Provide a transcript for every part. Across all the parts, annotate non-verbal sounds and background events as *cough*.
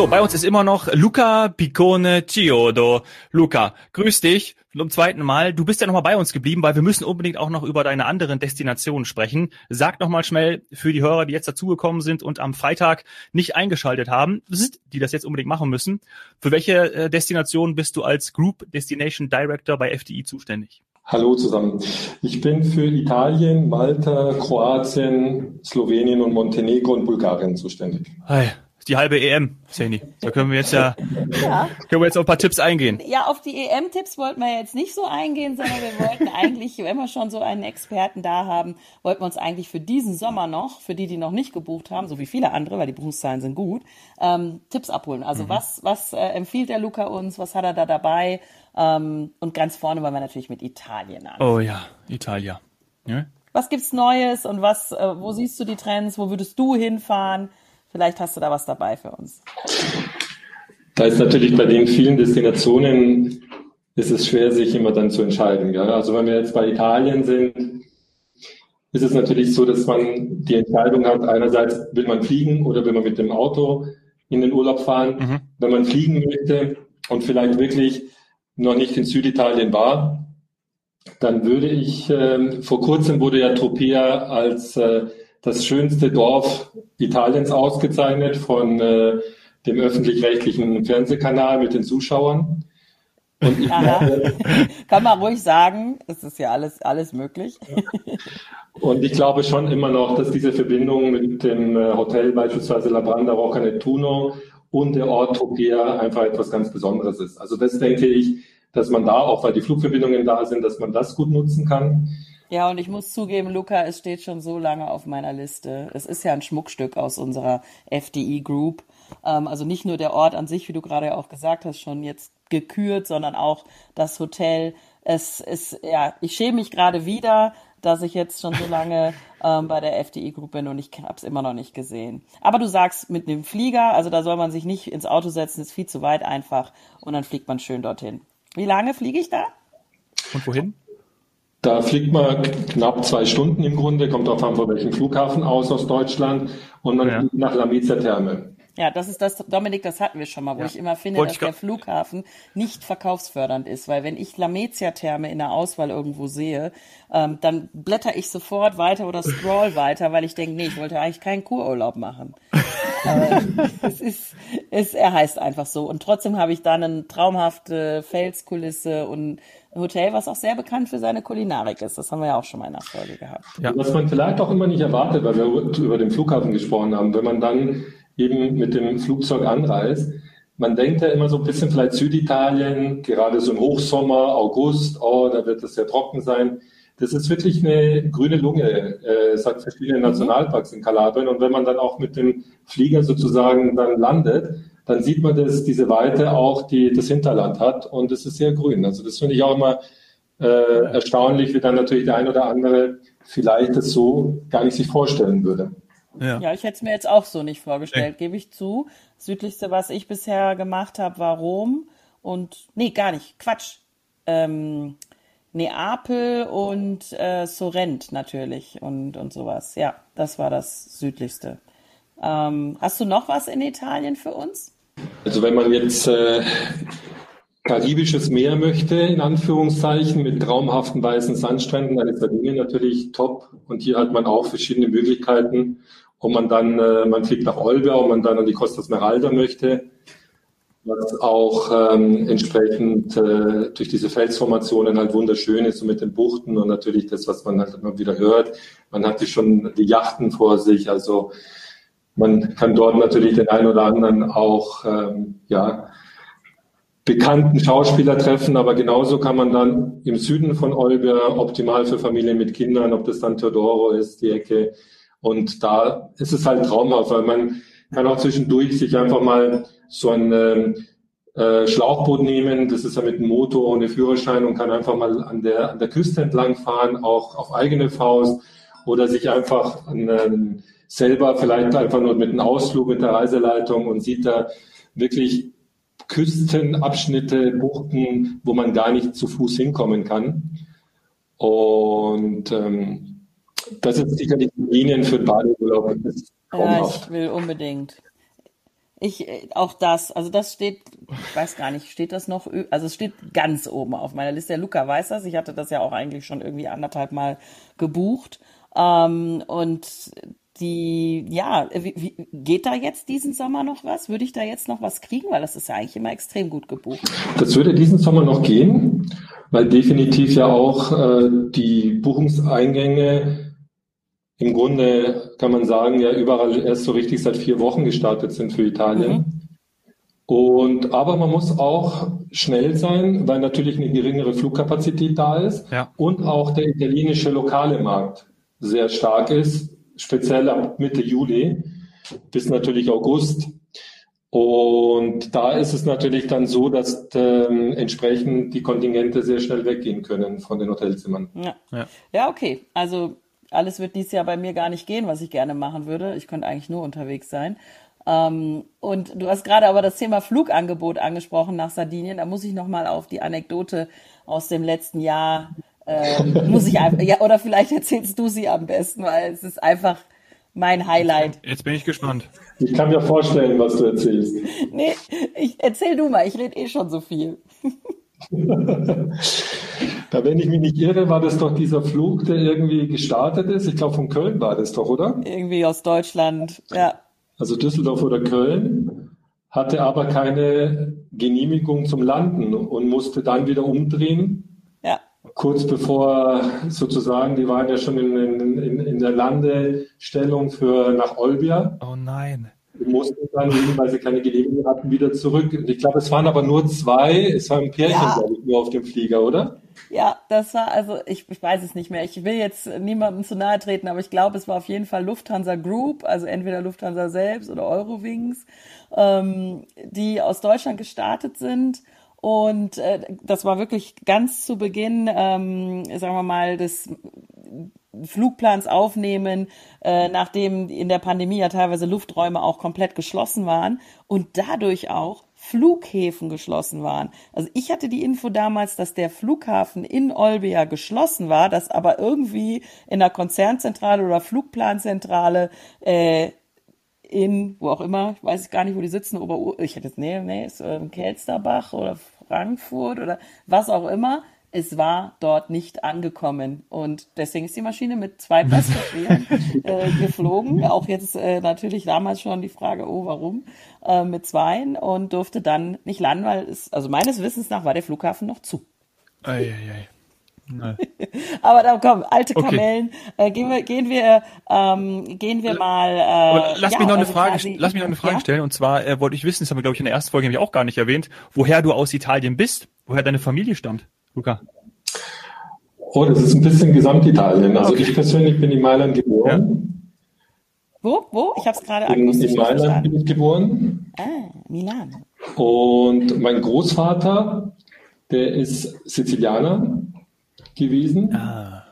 So, bei uns ist immer noch Luca Piccone Chiodo. Luca, grüß dich zum zweiten Mal. Du bist ja nochmal bei uns geblieben, weil wir müssen unbedingt auch noch über deine anderen Destinationen sprechen. Sag nochmal schnell für die Hörer, die jetzt dazugekommen sind und am Freitag nicht eingeschaltet haben, die das jetzt unbedingt machen müssen. Für welche äh, Destination bist du als Group Destination Director bei FDI zuständig? Hallo zusammen. Ich bin für Italien, Malta, Kroatien, Slowenien und Montenegro und Bulgarien zuständig. Hi die halbe EM, Seni. Da können wir jetzt ja, ja, können wir jetzt auf ein paar Tipps eingehen. Ja, auf die EM-Tipps wollten wir jetzt nicht so eingehen, sondern wir wollten *laughs* eigentlich, wenn wir schon so einen Experten da haben, wollten wir uns eigentlich für diesen Sommer noch, für die, die noch nicht gebucht haben, so wie viele andere, weil die Buchungszahlen sind gut, ähm, Tipps abholen. Also mhm. was, was äh, empfiehlt der Luca uns? Was hat er da dabei? Ähm, und ganz vorne wollen wir natürlich mit Italien an. Oh ja, Italien. Ja? Was gibt's Neues und was, äh, wo siehst du die Trends? Wo würdest du hinfahren? Vielleicht hast du da was dabei für uns. Da ist natürlich bei den vielen Destinationen ist es schwer, sich immer dann zu entscheiden. Ja? Also wenn wir jetzt bei Italien sind, ist es natürlich so, dass man die Entscheidung hat, einerseits will man fliegen oder will man mit dem Auto in den Urlaub fahren. Mhm. Wenn man fliegen möchte und vielleicht wirklich noch nicht in Süditalien war, dann würde ich, äh, vor kurzem wurde ja Tropea als äh, das schönste Dorf Italiens ausgezeichnet von äh, dem öffentlich-rechtlichen Fernsehkanal mit den Zuschauern. Und ich glaube, *laughs* Kann man ruhig sagen, es ist ja alles, alles möglich. *laughs* Und ich glaube schon immer noch, dass diese Verbindung mit dem äh, Hotel beispielsweise La Branda Rocca Nettuno und der Ort Tropea einfach etwas ganz Besonderes ist. Also das denke ich, dass man da, auch weil die Flugverbindungen da sind, dass man das gut nutzen kann. Ja, und ich muss zugeben, Luca, es steht schon so lange auf meiner Liste. Es ist ja ein Schmuckstück aus unserer FDI Group. Ähm, also nicht nur der Ort an sich, wie du gerade ja auch gesagt hast, schon jetzt gekürt, sondern auch das Hotel. Es ist, ja, ich schäme mich gerade wieder, dass ich jetzt schon so lange *laughs* ähm, bei der FDI Group bin und ich habe es immer noch nicht gesehen. Aber du sagst mit dem Flieger, also da soll man sich nicht ins Auto setzen, ist viel zu weit einfach und dann fliegt man schön dorthin. Wie lange fliege ich da? Und wohin? Da fliegt man knapp zwei Stunden im Grunde, kommt auf an, von welchem Flughafen aus aus Deutschland und man ja. fliegt nach Lamezia Therme. Ja, das ist das, Dominik, das hatten wir schon mal, wo ja. ich immer finde, Wollte dass der Flughafen nicht verkaufsfördernd ist, weil wenn ich Lamezia-Therme in der Auswahl irgendwo sehe, ähm, dann blätter ich sofort weiter oder scroll weiter, weil ich denke, nee, ich wollte eigentlich keinen Kururlaub machen. *laughs* es ist, es, er heißt einfach so. Und trotzdem habe ich dann eine traumhafte Felskulisse und ein Hotel, was auch sehr bekannt für seine Kulinarik ist. Das haben wir ja auch schon mal in der Folge gehabt. Ja. Was man vielleicht auch immer nicht erwartet, weil wir über den Flughafen gesprochen haben, wenn man dann eben mit dem Flugzeug anreist, man denkt ja immer so ein bisschen vielleicht Süditalien, gerade so im Hochsommer, August, oh, da wird es sehr trocken sein. Das ist wirklich eine grüne Lunge. Äh, hat verschiedene mhm. Nationalparks in Kalabrien. Und wenn man dann auch mit dem Flieger sozusagen dann landet, dann sieht man, dass diese Weite auch die, das Hinterland hat und es ist sehr grün. Also das finde ich auch immer äh, erstaunlich, wie dann natürlich der ein oder andere vielleicht das so gar nicht sich vorstellen würde. Ja, ja ich hätte es mir jetzt auch so nicht vorgestellt, gebe ich zu. Das südlichste, was ich bisher gemacht habe, war Rom und nee, gar nicht, Quatsch. Ähm, Neapel und äh, Sorrent natürlich und, und sowas. Ja, das war das südlichste. Ähm, hast du noch was in Italien für uns? Also wenn man jetzt äh, karibisches Meer möchte, in Anführungszeichen, mit traumhaften weißen Sandstränden, dann ist Sardinien natürlich top. Und hier hat man auch verschiedene Möglichkeiten, ob man dann, äh, man fliegt nach Olbia, ob man dann an die Costa Smeralda möchte was auch ähm, entsprechend äh, durch diese Felsformationen halt wunderschön ist, so mit den Buchten und natürlich das, was man halt immer wieder hört. Man hat schon die Yachten vor sich, also man kann dort natürlich den einen oder anderen auch ähm, ja, bekannten Schauspieler treffen, aber genauso kann man dann im Süden von Olbia optimal für Familien mit Kindern, ob das dann Teodoro ist, die Ecke. Und da ist es halt traumhaft, weil man kann auch zwischendurch sich einfach mal so ein ähm, äh, Schlauchboot nehmen. Das ist ja mit einem Motor ohne Führerschein und kann einfach mal an der, an der Küste entlang fahren, auch auf eigene Faust oder sich einfach an, ähm, selber vielleicht einfach nur mit einem Ausflug mit der Reiseleitung und sieht da wirklich Küstenabschnitte, Buchten, wo man gar nicht zu Fuß hinkommen kann. Und ähm, das ist sicherlich Linien für Badeurlaub. Ja, ich will unbedingt. Ich, auch das, also das steht, ich weiß gar nicht, steht das noch, also es steht ganz oben auf meiner Liste. Der Luca weiß das, ich hatte das ja auch eigentlich schon irgendwie anderthalb Mal gebucht. Ähm, und die, ja, wie, wie, geht da jetzt diesen Sommer noch was? Würde ich da jetzt noch was kriegen? Weil das ist ja eigentlich immer extrem gut gebucht. Das würde diesen Sommer noch gehen, weil definitiv ja auch äh, die Buchungseingänge im Grunde kann man sagen, ja überall erst so richtig seit vier Wochen gestartet sind für Italien. Mhm. Und aber man muss auch schnell sein, weil natürlich eine geringere Flugkapazität da ist ja. und auch der italienische lokale Markt sehr stark ist, speziell ab Mitte Juli bis natürlich August. Und da ist es natürlich dann so, dass ähm, entsprechend die Kontingente sehr schnell weggehen können von den Hotelzimmern. Ja, ja. ja okay. Also alles wird dies Jahr bei mir gar nicht gehen, was ich gerne machen würde. Ich könnte eigentlich nur unterwegs sein. Ähm, und du hast gerade aber das Thema Flugangebot angesprochen nach Sardinien. Da muss ich nochmal auf die Anekdote aus dem letzten Jahr, äh, muss ich einfach, ja, oder vielleicht erzählst du sie am besten, weil es ist einfach mein Highlight. Jetzt bin ich gespannt. Ich kann mir vorstellen, was du erzählst. Nee, ich, erzähl du mal, ich rede eh schon so viel. *laughs* da, wenn ich mich nicht irre, war das doch dieser Flug, der irgendwie gestartet ist. Ich glaube, von Köln war das doch, oder? Irgendwie aus Deutschland, ja. Also Düsseldorf oder Köln, hatte aber keine Genehmigung zum Landen und musste dann wieder umdrehen. Kurz bevor sozusagen, die waren ja schon in, in, in der Landestellung für nach Olbia. Oh nein mussten dann, weil sie keine Genehmigung hatten, wieder zurück. Ich glaube, es waren aber nur zwei, es war ein Pärchen, ja. glaube ich, nur auf dem Flieger, oder? Ja, das war, also ich, ich weiß es nicht mehr. Ich will jetzt niemandem zu nahe treten, aber ich glaube, es war auf jeden Fall Lufthansa Group, also entweder Lufthansa selbst oder Eurowings, ähm, die aus Deutschland gestartet sind. Und äh, das war wirklich ganz zu Beginn, ähm, sagen wir mal, des Flugplans aufnehmen, äh, nachdem in der Pandemie ja teilweise Lufträume auch komplett geschlossen waren und dadurch auch Flughäfen geschlossen waren. Also ich hatte die Info damals, dass der Flughafen in Olbia geschlossen war, dass aber irgendwie in der Konzernzentrale oder Flugplanzentrale äh, in, wo auch immer, ich weiß gar nicht, wo die sitzen, Ober ich hätte jetzt, nee, nee, ist äh, Kelsterbach oder Frankfurt oder was auch immer, es war dort nicht angekommen. Und deswegen ist die Maschine mit zwei Passagieren *laughs* äh, geflogen. Auch jetzt äh, natürlich damals schon die Frage, oh, warum? Äh, mit zweien und durfte dann nicht landen, weil es, also meines Wissens nach war der Flughafen noch zu. Ei, ei, ei. *laughs* Aber da komm, alte Kamellen. Okay. Äh, gehen wir, gehen wir, ähm, gehen wir mal. Äh, lass, ja, mich noch eine also Frage, quasi, lass mich noch eine Frage ja? stellen. Und zwar äh, wollte ich wissen, das haben wir glaube ich in der ersten Folge nämlich auch gar nicht erwähnt, woher du aus Italien bist, woher deine Familie stammt. Luca? Oh, das ist ein bisschen Gesamtitalien. Also okay. ich persönlich bin in Mailand geboren. Ja. Wo? Wo? Ich habe es gerade In, in Mailand bin ich geboren. Ah, Milan. Und mein Großvater, der ist Sizilianer gewesen. Ah.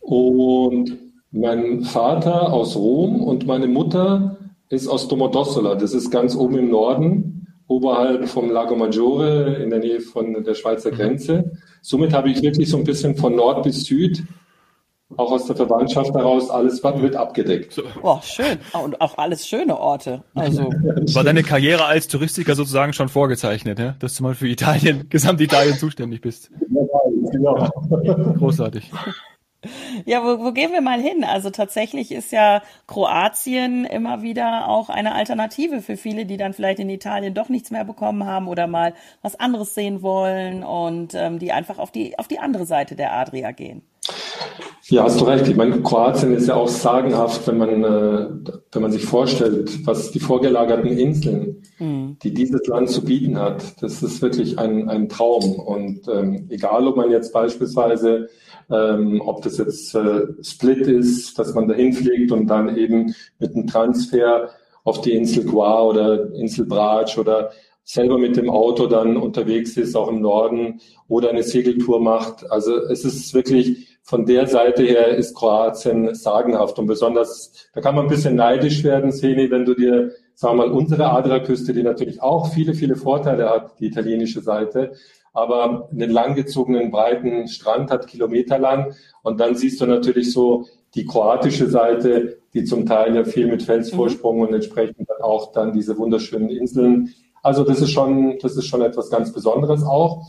Und mein Vater aus Rom und meine Mutter ist aus Domodossola. Das ist ganz oben im Norden oberhalb vom Lago Maggiore in der Nähe von der Schweizer mhm. Grenze. Somit habe ich wirklich so ein bisschen von Nord bis Süd, auch aus der Verwandtschaft heraus, alles wird abgedeckt. Oh, schön. Und auch alles schöne Orte. Also. *laughs* War deine Karriere als Touristiker sozusagen schon vorgezeichnet, ja? dass du mal für Italien, *laughs* Gesamtitalien zuständig bist? Ja, genau. *laughs* Großartig. Ja, wo, wo gehen wir mal hin? Also tatsächlich ist ja Kroatien immer wieder auch eine Alternative für viele, die dann vielleicht in Italien doch nichts mehr bekommen haben oder mal was anderes sehen wollen und ähm, die einfach auf die, auf die andere Seite der Adria gehen. Ja, hast du recht. Ich meine, Kroatien ist ja auch sagenhaft, wenn man, äh, wenn man sich vorstellt, was die vorgelagerten Inseln, mhm. die dieses Land zu bieten hat. Das ist wirklich ein, ein Traum. Und ähm, egal, ob man jetzt beispielsweise ähm, ob das jetzt äh, Split ist, dass man dahin fliegt und dann eben mit einem Transfer auf die Insel Gua oder Insel Brač oder selber mit dem Auto dann unterwegs ist, auch im Norden oder eine Segeltour macht. Also es ist wirklich von der Seite her ist Kroatien sagenhaft und besonders, da kann man ein bisschen neidisch werden, Seni, wenn du dir, sagen wir mal, unsere Adriaküste, die natürlich auch viele, viele Vorteile hat, die italienische Seite, aber einen langgezogenen, breiten Strand hat, kilometerlang. Und dann siehst du natürlich so die kroatische Seite, die zum Teil ja viel mit Felsvorsprung mhm. und entsprechend auch dann diese wunderschönen Inseln. Also das ist schon, das ist schon etwas ganz Besonderes auch.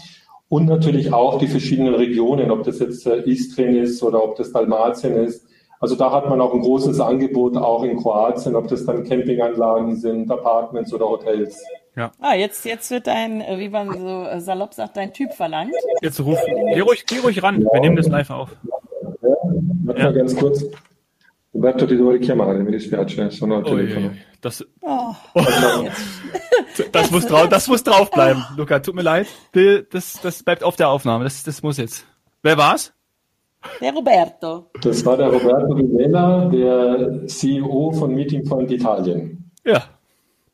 Und natürlich auch die verschiedenen Regionen, ob das jetzt äh, Istrien ist oder ob das Dalmatien ist. Also da hat man auch ein großes Angebot, auch in Kroatien, ob das dann Campinganlagen sind, Apartments oder Hotels. Ja. Ah, jetzt, jetzt wird dein, äh, wie man so äh, salopp sagt, dein Typ verlangt. Jetzt ruf, geh ruhig, geh ruhig ran. Ja. Wir nehmen das live auf. Ja, ja. mal ganz kurz. Roberto ti devo richiamare, mi dispiace, sono al telefono. Das, oh, oh. *laughs* das, muss drauf, das muss draufbleiben, Luca, tut mir leid. Das, das bleibt auf der Aufnahme, das, das muss jetzt. Wer war's? Der Roberto. Das war der Roberto Vivella, der CEO von Meeting Point Italien. Ja.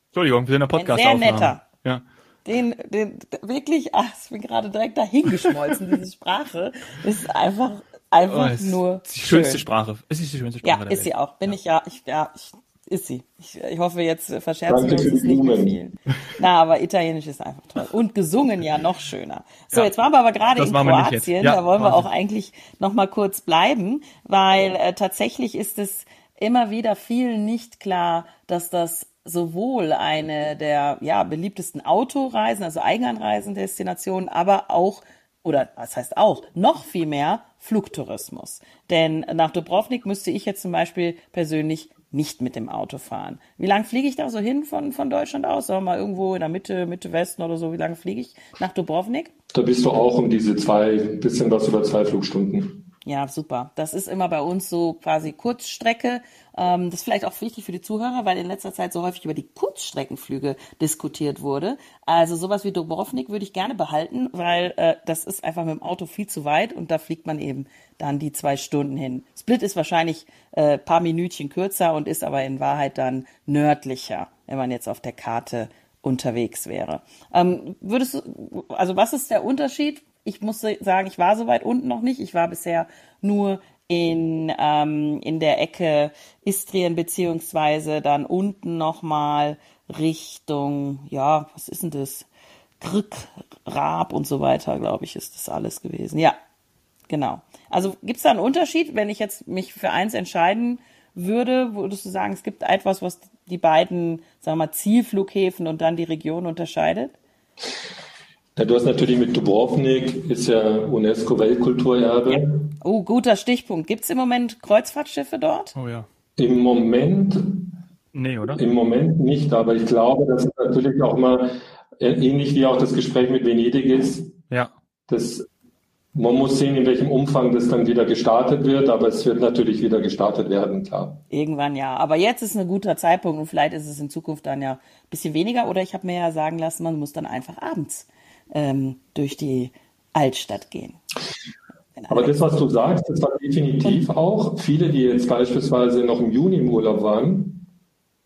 Entschuldigung, wir sind in der podcast Ein sehr netter. Ja. Den, den, wirklich, ach, ich bin gerade direkt dahingeschmolzen, diese Sprache. ist einfach einfach oh, nur. die schönste schön. Sprache. Es ist die schönste Sprache. Ja, ist sie auch. Bin ja. ich ja, ich, ja, ich, ist sie. Ich, ich hoffe, jetzt verscherzen wir uns es nicht mit vielen. Na, aber Italienisch ist einfach toll. Und gesungen ja noch schöner. So, ja, jetzt waren wir aber gerade in Kroatien. Ja, da wollen wir auch eigentlich noch mal kurz bleiben, weil äh, tatsächlich ist es immer wieder vielen nicht klar, dass das sowohl eine der ja, beliebtesten Autoreisen, also Eigenanreisendestinationen, aber auch oder was heißt auch, noch viel mehr Flugtourismus. Denn nach Dubrovnik müsste ich jetzt zum Beispiel persönlich nicht mit dem Auto fahren. Wie lange fliege ich da so hin von, von Deutschland aus? Sagen wir mal irgendwo in der Mitte, Mitte Westen oder so. Wie lange fliege ich nach Dubrovnik? Da bist du auch um diese zwei, bisschen was über zwei Flugstunden. Ja, super. Das ist immer bei uns so quasi Kurzstrecke. Ähm, das ist vielleicht auch wichtig für die Zuhörer, weil in letzter Zeit so häufig über die Kurzstreckenflüge diskutiert wurde. Also sowas wie Dubrovnik würde ich gerne behalten, weil äh, das ist einfach mit dem Auto viel zu weit und da fliegt man eben dann die zwei Stunden hin. Split ist wahrscheinlich äh, paar Minütchen kürzer und ist aber in Wahrheit dann nördlicher, wenn man jetzt auf der Karte unterwegs wäre. Ähm, würdest du, also was ist der Unterschied? Ich muss sagen, ich war so weit unten noch nicht. Ich war bisher nur in, ähm, in der Ecke Istrien beziehungsweise dann unten nochmal Richtung, ja, was ist denn das? Krück, Raab und so weiter, glaube ich, ist das alles gewesen. Ja, genau. Also gibt es da einen Unterschied, wenn ich jetzt mich für eins entscheiden würde, würdest du sagen, es gibt etwas, was die beiden, sagen wir mal, Zielflughäfen und dann die Region unterscheidet? Ja, du hast natürlich mit Dubrovnik, ist ja UNESCO-Weltkulturerbe. Ja. Oh, guter Stichpunkt. Gibt es im Moment Kreuzfahrtschiffe dort? Oh ja. Im Moment. Nee, oder? Im Moment nicht, aber ich glaube, dass es natürlich auch mal ähnlich wie auch das Gespräch mit Venedig ist. Ja. Das, man muss sehen, in welchem Umfang das dann wieder gestartet wird, aber es wird natürlich wieder gestartet werden, klar. Irgendwann ja. Aber jetzt ist ein guter Zeitpunkt und vielleicht ist es in Zukunft dann ja ein bisschen weniger. Oder ich habe mir ja sagen lassen, man muss dann einfach abends ähm, durch die Altstadt gehen. Aber das, was du sagst, das war definitiv auch viele, die jetzt beispielsweise noch im Juni im Urlaub waren,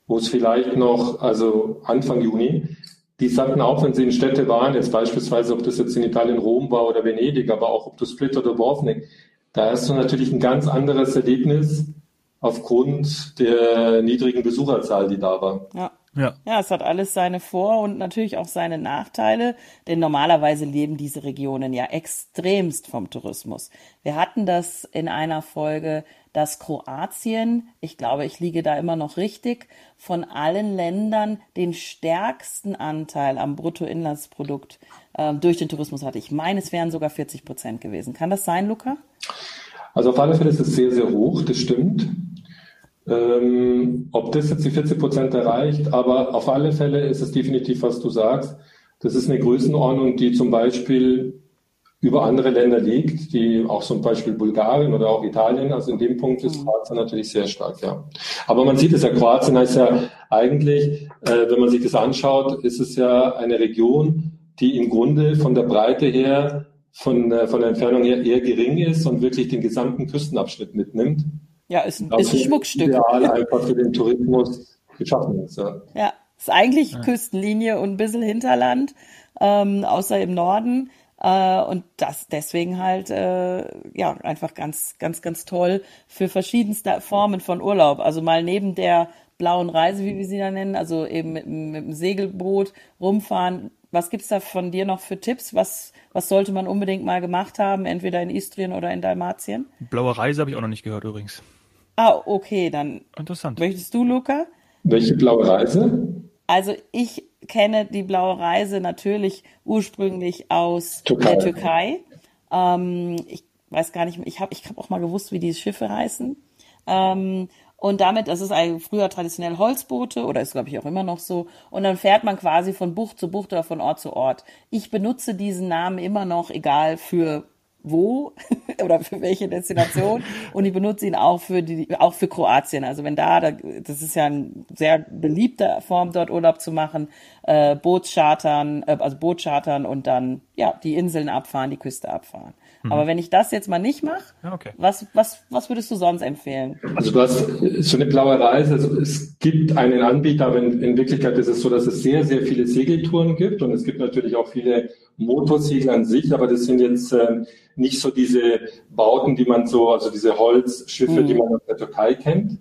wo es vielleicht noch, also Anfang Juni, die sagten auch, wenn sie in Städte waren, jetzt beispielsweise, ob das jetzt in Italien Rom war oder Venedig, aber auch ob du Split oder Dubrovnik, da hast du natürlich ein ganz anderes Erlebnis aufgrund der niedrigen Besucherzahl, die da war. Ja. Ja. ja, es hat alles seine Vor- und natürlich auch seine Nachteile, denn normalerweise leben diese Regionen ja extremst vom Tourismus. Wir hatten das in einer Folge, dass Kroatien, ich glaube, ich liege da immer noch richtig, von allen Ländern den stärksten Anteil am Bruttoinlandsprodukt äh, durch den Tourismus hatte. Ich meine, es wären sogar 40 Prozent gewesen. Kann das sein, Luca? Also auf alle Fälle ist es sehr, sehr hoch, das stimmt. Ähm, ob das jetzt die 40 Prozent erreicht, aber auf alle Fälle ist es definitiv, was du sagst. Das ist eine Größenordnung, die zum Beispiel über andere Länder liegt, die auch zum Beispiel Bulgarien oder auch Italien. Also in dem Punkt ist mhm. Kroatien natürlich sehr stark, ja. Aber man sieht es ja, Kroatien heißt ja eigentlich, äh, wenn man sich das anschaut, ist es ja eine Region, die im Grunde von der Breite her, von, äh, von der Entfernung her eher gering ist und wirklich den gesamten Küstenabschnitt mitnimmt. Ja, ist ein, ist ein Schmuckstück. Ideal *laughs* einfach für den Tourismus geschaffen ist. Ja, ja ist eigentlich ja. Küstenlinie und ein bisschen Hinterland, ähm, außer im Norden. Äh, und das deswegen halt äh, ja einfach ganz, ganz, ganz toll für verschiedenste Formen von Urlaub. Also mal neben der blauen Reise, wie wir sie da nennen, also eben mit, mit dem Segelboot rumfahren. Was gibt's da von dir noch für Tipps? Was, was sollte man unbedingt mal gemacht haben, entweder in Istrien oder in Dalmatien? Blaue Reise habe ich auch noch nicht gehört übrigens. Ah, okay, dann. Interessant. Möchtest du, Luca? Welche blaue Reise? Also ich kenne die blaue Reise natürlich ursprünglich aus Türkei. der Türkei. Ähm, ich weiß gar nicht, ich habe ich hab auch mal gewusst, wie die Schiffe heißen. Ähm, und damit, das ist ein früher traditionell Holzboote oder ist glaube ich auch immer noch so. Und dann fährt man quasi von Bucht zu Bucht oder von Ort zu Ort. Ich benutze diesen Namen immer noch, egal für wo *laughs* oder für welche Destination *laughs* und ich benutze ihn auch für die auch für Kroatien. Also wenn da, das ist ja eine sehr beliebte Form dort Urlaub zu machen, äh, Bootschartern, äh, also Bootschartern und dann ja die Inseln abfahren, die Küste abfahren. Mhm. Aber wenn ich das jetzt mal nicht mache, okay. was, was, was würdest du sonst empfehlen? Also du hast so eine blaue Reise. Also es gibt einen Anbieter, aber in, in Wirklichkeit ist es so, dass es sehr, sehr viele Segeltouren gibt und es gibt natürlich auch viele Motorsegel an sich, aber das sind jetzt äh, nicht so diese Bauten, die man so, also diese Holzschiffe, mhm. die man aus der Türkei kennt.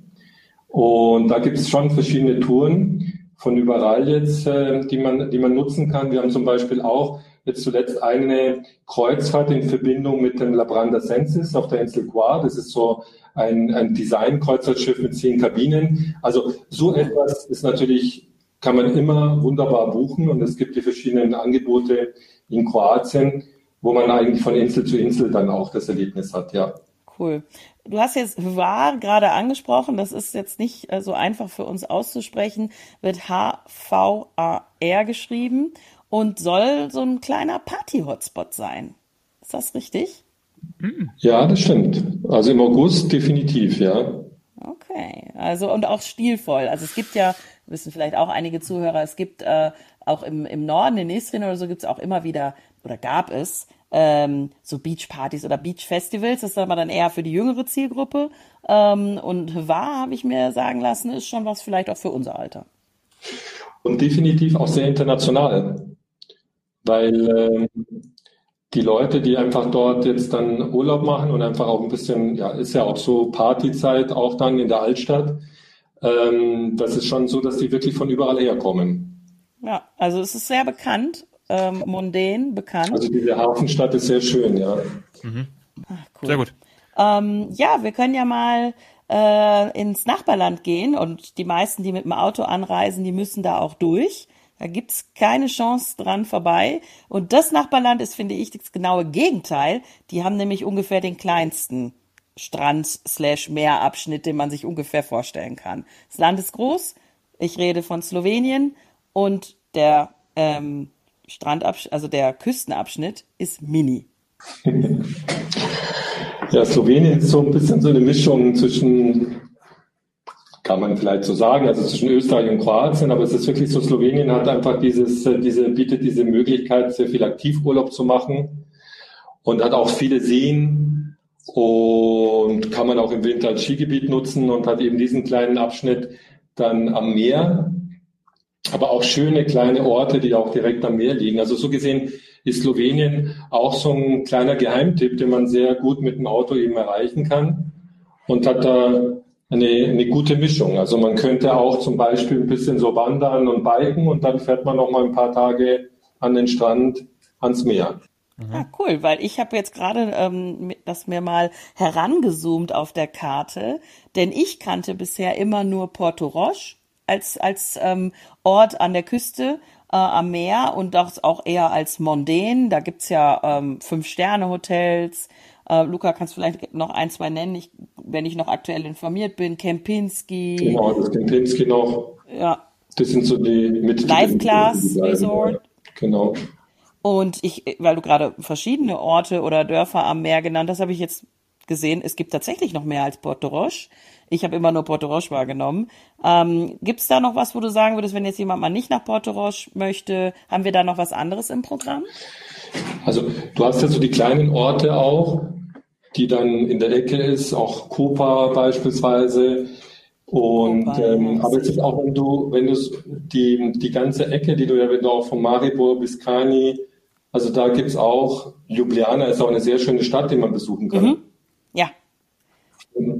Und da gibt es schon verschiedene Touren von überall jetzt, äh, die man, die man nutzen kann. Wir haben zum Beispiel auch jetzt zuletzt eine Kreuzfahrt in Verbindung mit dem Labranda Sensis auf der Insel Guar. Das ist so ein, ein Design-Kreuzfahrtschiff mit zehn Kabinen. Also so etwas ist natürlich, kann man immer wunderbar buchen und es gibt die verschiedenen Angebote in Kroatien, wo man eigentlich von Insel zu Insel dann auch das Erlebnis hat, ja. Cool. Du hast jetzt VAR gerade angesprochen, das ist jetzt nicht äh, so einfach für uns auszusprechen, wird H-V-A-R geschrieben und soll so ein kleiner Party-Hotspot sein. Ist das richtig? Ja, das stimmt. Also im August definitiv, ja. Okay, also und auch stilvoll. Also es gibt ja, wissen vielleicht auch einige Zuhörer, es gibt äh, auch im, im Norden, in Istrien oder so, gibt es auch immer wieder, oder gab es, ähm, so Beachpartys oder Beachfestivals. Das ist aber dann eher für die jüngere Zielgruppe. Ähm, und war, habe ich mir sagen lassen, ist schon was vielleicht auch für unser Alter. Und definitiv auch sehr international weil äh, die Leute, die einfach dort jetzt dann Urlaub machen und einfach auch ein bisschen, ja, ist ja auch so Partyzeit auch dann in der Altstadt, ähm, das ist schon so, dass die wirklich von überall herkommen. Ja, also es ist sehr bekannt, ähm, mondän bekannt. Also diese Hafenstadt ist sehr schön, ja. Mhm. Ach, cool. Sehr gut. Ähm, ja, wir können ja mal äh, ins Nachbarland gehen und die meisten, die mit dem Auto anreisen, die müssen da auch durch. Da gibt's keine Chance dran vorbei. Und das Nachbarland ist, finde ich, das genaue Gegenteil. Die haben nämlich ungefähr den kleinsten Strand-Meerabschnitt, den man sich ungefähr vorstellen kann. Das Land ist groß. Ich rede von Slowenien und der ähm, Strandabschnitt, also der Küstenabschnitt ist mini. *laughs* Ja, Slowenien ist so ein bisschen so eine Mischung zwischen kann man vielleicht so sagen, also zwischen Österreich und Kroatien, aber es ist wirklich so, Slowenien hat einfach dieses, äh, diese, bietet diese Möglichkeit, sehr viel Aktivurlaub zu machen und hat auch viele Seen und kann man auch im Winter als Skigebiet nutzen und hat eben diesen kleinen Abschnitt dann am Meer, aber auch schöne kleine Orte, die auch direkt am Meer liegen. Also so gesehen ist Slowenien auch so ein kleiner Geheimtipp, den man sehr gut mit dem Auto eben erreichen kann und hat da eine, eine gute Mischung. Also man könnte auch zum Beispiel ein bisschen so wandern und biken und dann fährt man noch mal ein paar Tage an den Strand, ans Meer. Mhm. Ah, cool, weil ich habe jetzt gerade ähm, das mir mal herangezoomt auf der Karte, denn ich kannte bisher immer nur Porto Roche als als ähm, Ort an der Küste äh, am Meer und das auch eher als mondän. Da gibt's ja ähm, Fünf-Sterne-Hotels, äh, Luca, kannst du vielleicht noch ein, zwei nennen, ich, wenn ich noch aktuell informiert bin. Kempinski. Genau, das Kempinski noch. Ja. Das sind so die mit Life Class Resort. Genau. Und ich, weil du gerade verschiedene Orte oder Dörfer am Meer genannt hast, habe ich jetzt gesehen, es gibt tatsächlich noch mehr als Porto Roche. Ich habe immer nur Porto Roche wahrgenommen. Ähm, gibt es da noch was, wo du sagen würdest, wenn jetzt jemand mal nicht nach Porto Roche möchte, haben wir da noch was anderes im Programm? Also du hast ja so die kleinen Orte auch, die dann in der Ecke ist, auch Copa beispielsweise. Und ähm, aber es ist auch, wenn du, wenn du die, die ganze Ecke, die du ja, wenn du auch von Maribor bis Kani, also da gibt's auch, Ljubljana ist auch eine sehr schöne Stadt, die man besuchen kann. Mhm. Ja.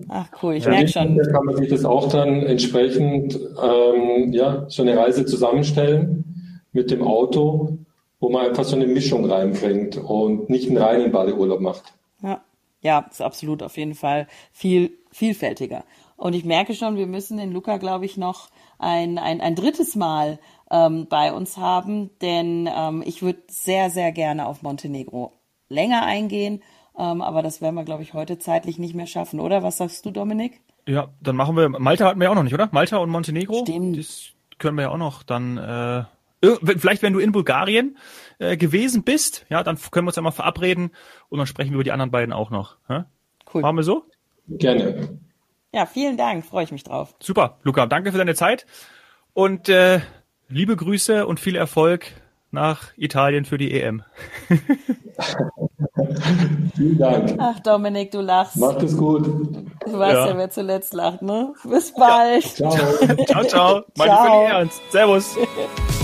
Ach cool, ich ja, merke schon. Da kann man sich das auch dann entsprechend, ähm, ja, so eine Reise zusammenstellen mit dem Auto wo man einfach so eine Mischung reinbringt und nicht einen reinen Badeurlaub macht. Ja, ja, ist absolut auf jeden Fall viel vielfältiger. Und ich merke schon, wir müssen den Luca, glaube ich, noch ein, ein, ein drittes Mal ähm, bei uns haben, denn ähm, ich würde sehr, sehr gerne auf Montenegro länger eingehen, ähm, aber das werden wir, glaube ich, heute zeitlich nicht mehr schaffen, oder? Was sagst du, Dominik? Ja, dann machen wir, Malta hatten wir ja auch noch nicht, oder? Malta und Montenegro? Stimmt. Das können wir ja auch noch dann, äh, vielleicht wenn du in Bulgarien äh, gewesen bist, ja, dann können wir uns ja mal verabreden und dann sprechen wir über die anderen beiden auch noch. Hä? Cool. Machen wir so? Gerne. Ja, vielen Dank, freue ich mich drauf. Super, Luca, danke für deine Zeit und äh, liebe Grüße und viel Erfolg nach Italien für die EM. *laughs* Vielen Dank. Ach, Dominik, du lachst. Macht es gut. Du weißt ja, Ja. wer zuletzt lacht, ne? Bis bald. Ciao. *laughs* Ciao, ciao. Meine Ciao. ernst. Servus. *laughs*